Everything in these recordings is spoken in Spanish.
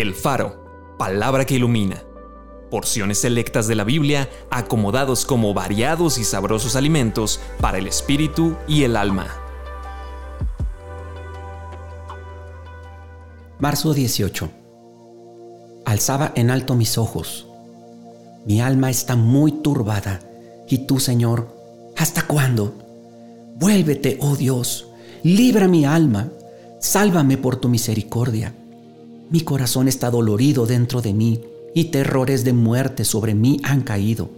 El Faro, palabra que ilumina. Porciones selectas de la Biblia acomodados como variados y sabrosos alimentos para el espíritu y el alma. Marzo 18. Alzaba en alto mis ojos. Mi alma está muy turbada. ¿Y tú, Señor, hasta cuándo? Vuélvete, oh Dios, libra mi alma, sálvame por tu misericordia. Mi corazón está dolorido dentro de mí y terrores de muerte sobre mí han caído.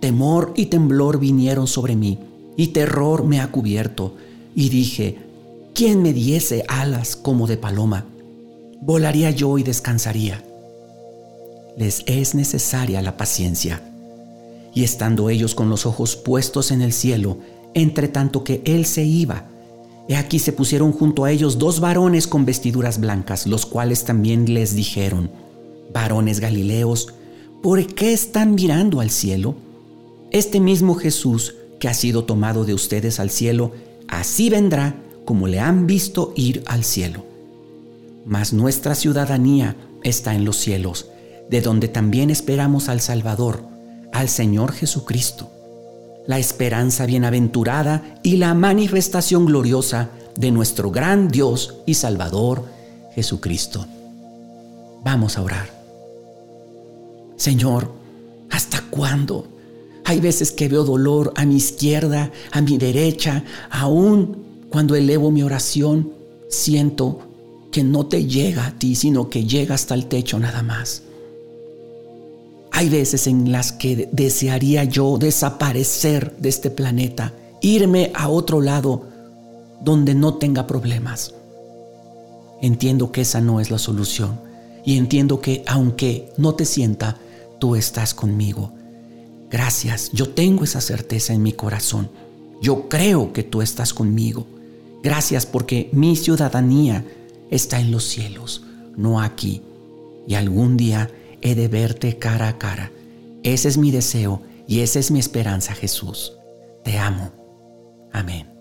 Temor y temblor vinieron sobre mí y terror me ha cubierto. Y dije, ¿quién me diese alas como de paloma? Volaría yo y descansaría. Les es necesaria la paciencia. Y estando ellos con los ojos puestos en el cielo, entre tanto que él se iba, He aquí se pusieron junto a ellos dos varones con vestiduras blancas, los cuales también les dijeron, varones Galileos, ¿por qué están mirando al cielo? Este mismo Jesús que ha sido tomado de ustedes al cielo, así vendrá como le han visto ir al cielo. Mas nuestra ciudadanía está en los cielos, de donde también esperamos al Salvador, al Señor Jesucristo la esperanza bienaventurada y la manifestación gloriosa de nuestro gran Dios y Salvador Jesucristo. Vamos a orar. Señor, ¿hasta cuándo? Hay veces que veo dolor a mi izquierda, a mi derecha, aún cuando elevo mi oración, siento que no te llega a ti, sino que llega hasta el techo nada más. Hay veces en las que desearía yo desaparecer de este planeta, irme a otro lado donde no tenga problemas. Entiendo que esa no es la solución y entiendo que aunque no te sienta, tú estás conmigo. Gracias, yo tengo esa certeza en mi corazón. Yo creo que tú estás conmigo. Gracias porque mi ciudadanía está en los cielos, no aquí. Y algún día he de verte cara a cara. Ese es mi deseo y esa es mi esperanza, Jesús. Te amo. Amén.